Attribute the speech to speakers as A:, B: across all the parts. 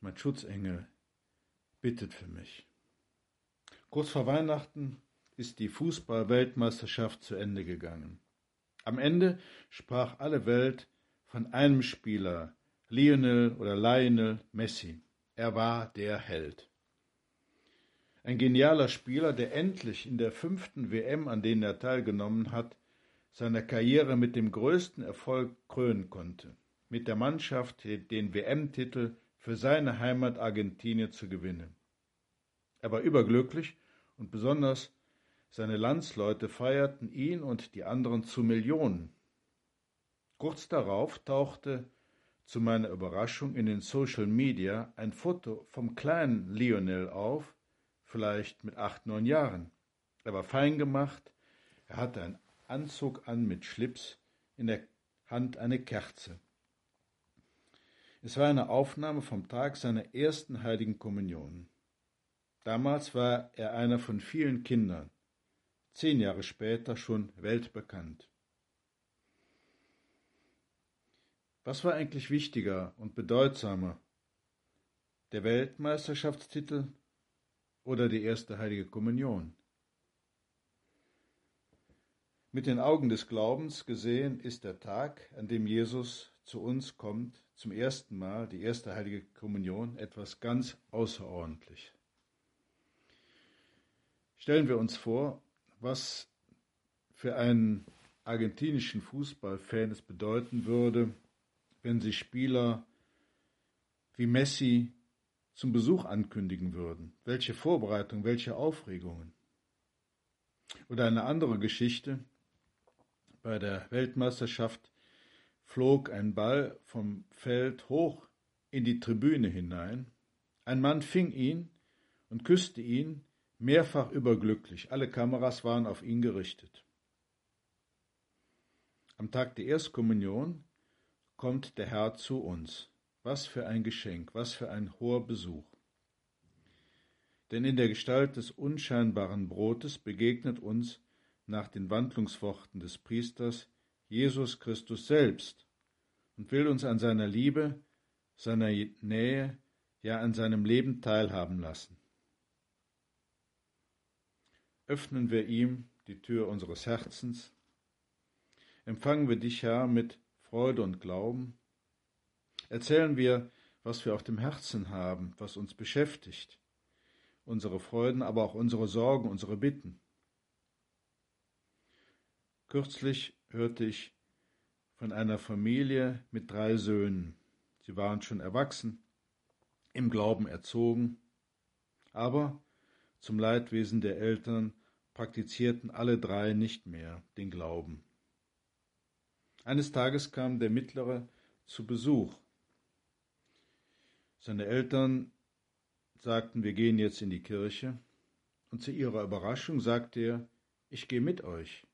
A: mein Schutzengel, bittet für mich. Kurz vor Weihnachten ist die Fußball-Weltmeisterschaft zu Ende gegangen. Am Ende sprach alle Welt von einem Spieler, Lionel oder Lionel Messi. Er war der Held. Ein genialer Spieler, der endlich in der fünften WM, an denen er teilgenommen hat, seine Karriere mit dem größten Erfolg krönen konnte, mit der Mannschaft den WM-Titel für seine Heimat Argentinien zu gewinnen. Er war überglücklich und besonders seine Landsleute feierten ihn und die anderen zu Millionen. Kurz darauf tauchte zu meiner Überraschung in den Social Media ein Foto vom kleinen Lionel auf, vielleicht mit acht, neun Jahren. Er war fein gemacht, er hatte einen Anzug an mit Schlips, in der Hand eine Kerze. Es war eine Aufnahme vom Tag seiner ersten heiligen Kommunion. Damals war er einer von vielen Kindern, zehn Jahre später schon weltbekannt. Was war eigentlich wichtiger und bedeutsamer, der Weltmeisterschaftstitel oder die erste heilige Kommunion? Mit den Augen des Glaubens gesehen ist der Tag, an dem Jesus zu uns kommt, zum ersten Mal, die erste heilige Kommunion, etwas ganz außerordentlich. Stellen wir uns vor, was für einen argentinischen Fußballfan es bedeuten würde, wenn sich Spieler wie Messi zum Besuch ankündigen würden. Welche Vorbereitung, welche Aufregungen. Oder eine andere Geschichte, bei der Weltmeisterschaft flog ein Ball vom Feld hoch in die Tribüne hinein. Ein Mann fing ihn und küsste ihn, mehrfach überglücklich. Alle Kameras waren auf ihn gerichtet. Am Tag der Erstkommunion kommt der Herr zu uns. Was für ein Geschenk, was für ein hoher Besuch. Denn in der Gestalt des unscheinbaren Brotes begegnet uns nach den Wandlungsworten des Priesters Jesus Christus selbst und will uns an seiner Liebe, seiner Nähe, ja an seinem Leben teilhaben lassen. Öffnen wir ihm die Tür unseres Herzens, empfangen wir dich, Herr, mit Freude und Glauben, erzählen wir, was wir auf dem Herzen haben, was uns beschäftigt, unsere Freuden, aber auch unsere Sorgen, unsere Bitten. Kürzlich hörte ich von einer Familie mit drei Söhnen. Sie waren schon erwachsen, im Glauben erzogen, aber zum Leidwesen der Eltern praktizierten alle drei nicht mehr den Glauben. Eines Tages kam der Mittlere zu Besuch. Seine Eltern sagten, wir gehen jetzt in die Kirche, und zu ihrer Überraschung sagte er, ich gehe mit euch.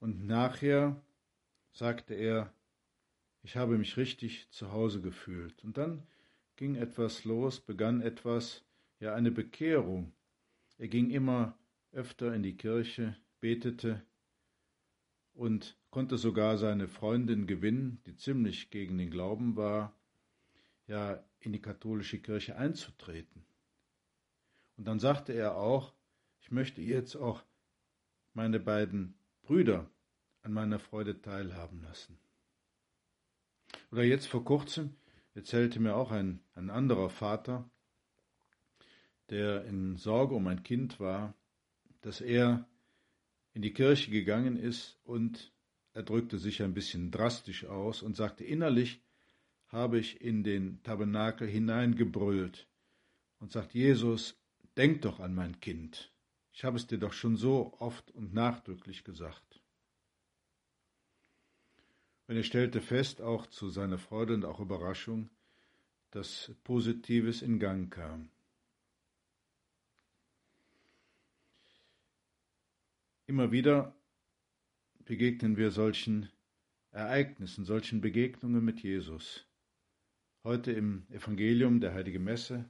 A: Und nachher sagte er, ich habe mich richtig zu Hause gefühlt. Und dann ging etwas los, begann etwas, ja eine Bekehrung. Er ging immer öfter in die Kirche, betete und konnte sogar seine Freundin gewinnen, die ziemlich gegen den Glauben war, ja in die katholische Kirche einzutreten. Und dann sagte er auch, ich möchte jetzt auch meine beiden Brüder an meiner Freude teilhaben lassen. Oder jetzt vor kurzem erzählte mir auch ein, ein anderer Vater, der in Sorge um ein Kind war, dass er in die Kirche gegangen ist und er drückte sich ein bisschen drastisch aus und sagte, innerlich habe ich in den Tabernakel hineingebrüllt und sagt, Jesus, denk doch an mein Kind. Ich habe es dir doch schon so oft und nachdrücklich gesagt. Und er stellte fest, auch zu seiner Freude und auch Überraschung, dass Positives in Gang kam. Immer wieder begegnen wir solchen Ereignissen, solchen Begegnungen mit Jesus. Heute im Evangelium der Heilige Messe,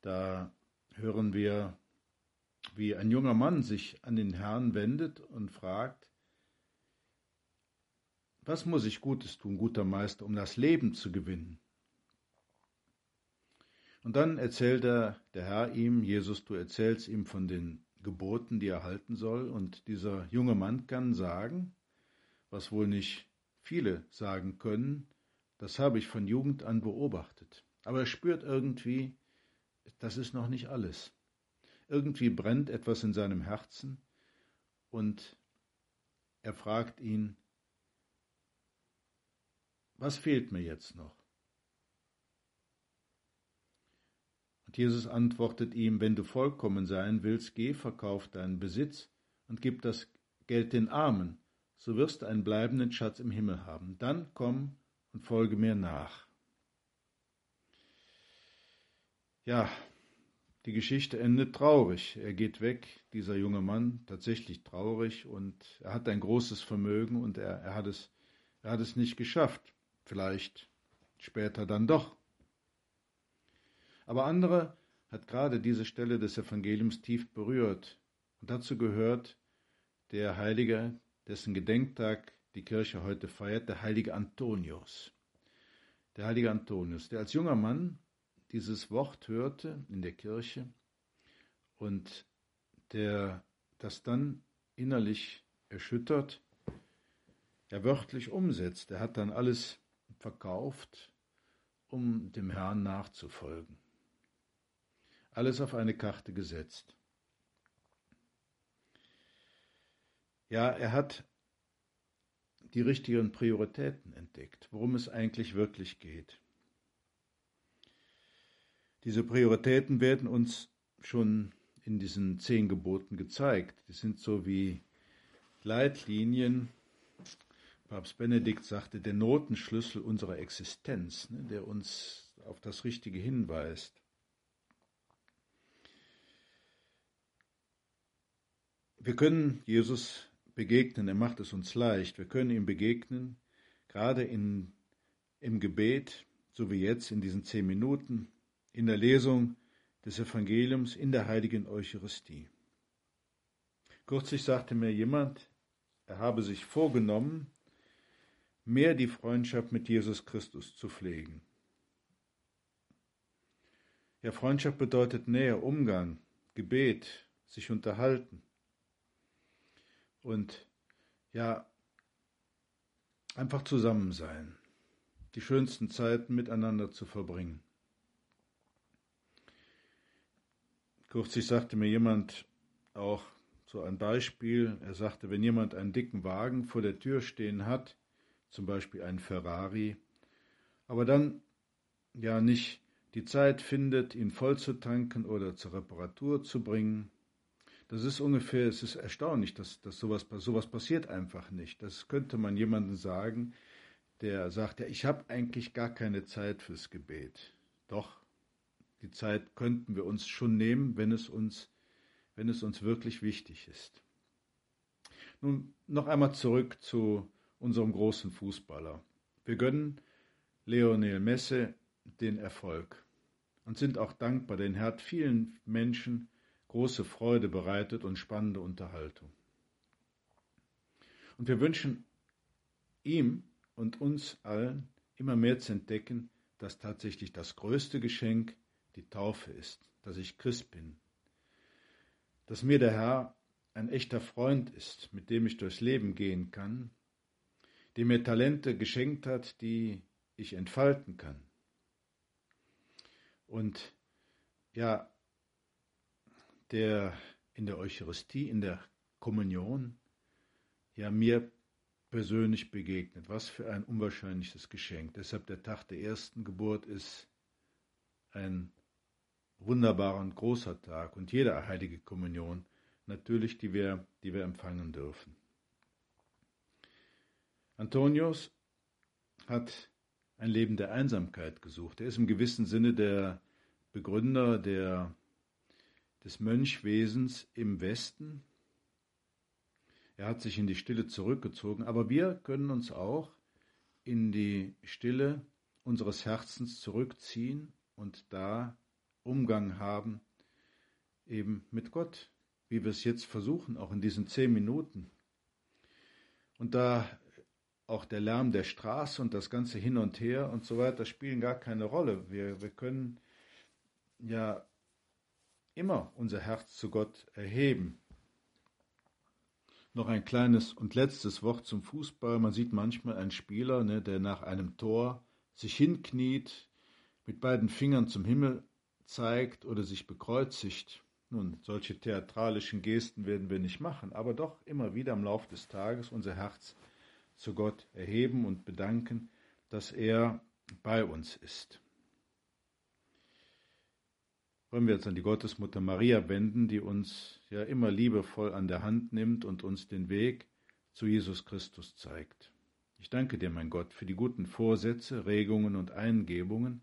A: da hören wir, wie ein junger Mann sich an den Herrn wendet und fragt, was muss ich Gutes tun, guter Meister, um das Leben zu gewinnen? Und dann erzählt er, der Herr ihm, Jesus, du erzählst ihm von den Geboten, die er halten soll, und dieser junge Mann kann sagen, was wohl nicht viele sagen können, das habe ich von Jugend an beobachtet. Aber er spürt irgendwie, das ist noch nicht alles. Irgendwie brennt etwas in seinem Herzen und er fragt ihn, was fehlt mir jetzt noch? Und Jesus antwortet ihm, wenn du vollkommen sein willst, geh, verkauf deinen Besitz und gib das Geld den Armen, so wirst du einen bleibenden Schatz im Himmel haben. Dann komm und folge mir nach. Ja, die Geschichte endet traurig. Er geht weg, dieser junge Mann, tatsächlich traurig und er hat ein großes Vermögen und er, er, hat, es, er hat es nicht geschafft. Vielleicht später dann doch. Aber andere hat gerade diese Stelle des Evangeliums tief berührt. Und dazu gehört der Heilige, dessen Gedenktag die Kirche heute feiert, der heilige Antonius. Der heilige Antonius, der als junger Mann dieses Wort hörte in der Kirche und der das dann innerlich erschüttert, er wörtlich umsetzt. Er hat dann alles verkauft, um dem Herrn nachzufolgen. Alles auf eine Karte gesetzt. Ja, er hat die richtigen Prioritäten entdeckt, worum es eigentlich wirklich geht. Diese Prioritäten werden uns schon in diesen zehn Geboten gezeigt. Die sind so wie Leitlinien, Papst Benedikt sagte, der Notenschlüssel unserer Existenz, ne, der uns auf das Richtige hinweist. Wir können Jesus begegnen, er macht es uns leicht. Wir können ihm begegnen, gerade in, im Gebet, so wie jetzt in diesen zehn Minuten, in der Lesung des Evangeliums, in der heiligen Eucharistie. Kürzlich sagte mir jemand, er habe sich vorgenommen, mehr die Freundschaft mit Jesus Christus zu pflegen. Ja, Freundschaft bedeutet Nähe, Umgang, Gebet, sich unterhalten. Und ja, einfach zusammen sein, die schönsten Zeiten miteinander zu verbringen. Kürzlich sagte mir jemand auch so ein Beispiel, er sagte, wenn jemand einen dicken Wagen vor der Tür stehen hat, zum Beispiel ein Ferrari, aber dann ja nicht die Zeit findet, ihn voll zu tanken oder zur Reparatur zu bringen. Das ist ungefähr, es ist erstaunlich, dass, dass sowas, sowas passiert einfach nicht. Das könnte man jemandem sagen, der sagt, ja, ich habe eigentlich gar keine Zeit fürs Gebet. Doch, die Zeit könnten wir uns schon nehmen, wenn es uns, wenn es uns wirklich wichtig ist. Nun noch einmal zurück zu unserem großen Fußballer. Wir gönnen Leonel Messe den Erfolg und sind auch dankbar, denn er hat vielen Menschen große Freude bereitet und spannende Unterhaltung. Und wir wünschen ihm und uns allen immer mehr zu entdecken, dass tatsächlich das größte Geschenk die Taufe ist, dass ich Christ bin, dass mir der Herr ein echter Freund ist, mit dem ich durchs Leben gehen kann die mir Talente geschenkt hat, die ich entfalten kann. Und ja, der in der Eucharistie, in der Kommunion, ja mir persönlich begegnet. Was für ein unwahrscheinliches Geschenk. Deshalb der Tag der ersten Geburt ist ein wunderbarer und großer Tag und jede heilige Kommunion natürlich, die wir, die wir empfangen dürfen. Antonius hat ein Leben der Einsamkeit gesucht. Er ist im gewissen Sinne der Begründer der, des Mönchwesens im Westen. Er hat sich in die Stille zurückgezogen, aber wir können uns auch in die Stille unseres Herzens zurückziehen und da Umgang haben eben mit Gott, wie wir es jetzt versuchen, auch in diesen zehn Minuten. Und da auch der Lärm der Straße und das ganze Hin und Her und so weiter spielen gar keine Rolle. Wir, wir können ja immer unser Herz zu Gott erheben. Noch ein kleines und letztes Wort zum Fußball. Man sieht manchmal einen Spieler, ne, der nach einem Tor sich hinkniet, mit beiden Fingern zum Himmel zeigt oder sich bekreuzigt. Nun, solche theatralischen Gesten werden wir nicht machen, aber doch immer wieder im Laufe des Tages unser Herz zu Gott erheben und bedanken, dass er bei uns ist. Wollen wir jetzt an die Gottesmutter Maria wenden, die uns ja immer liebevoll an der Hand nimmt und uns den Weg zu Jesus Christus zeigt. Ich danke dir, mein Gott, für die guten Vorsätze, Regungen und Eingebungen,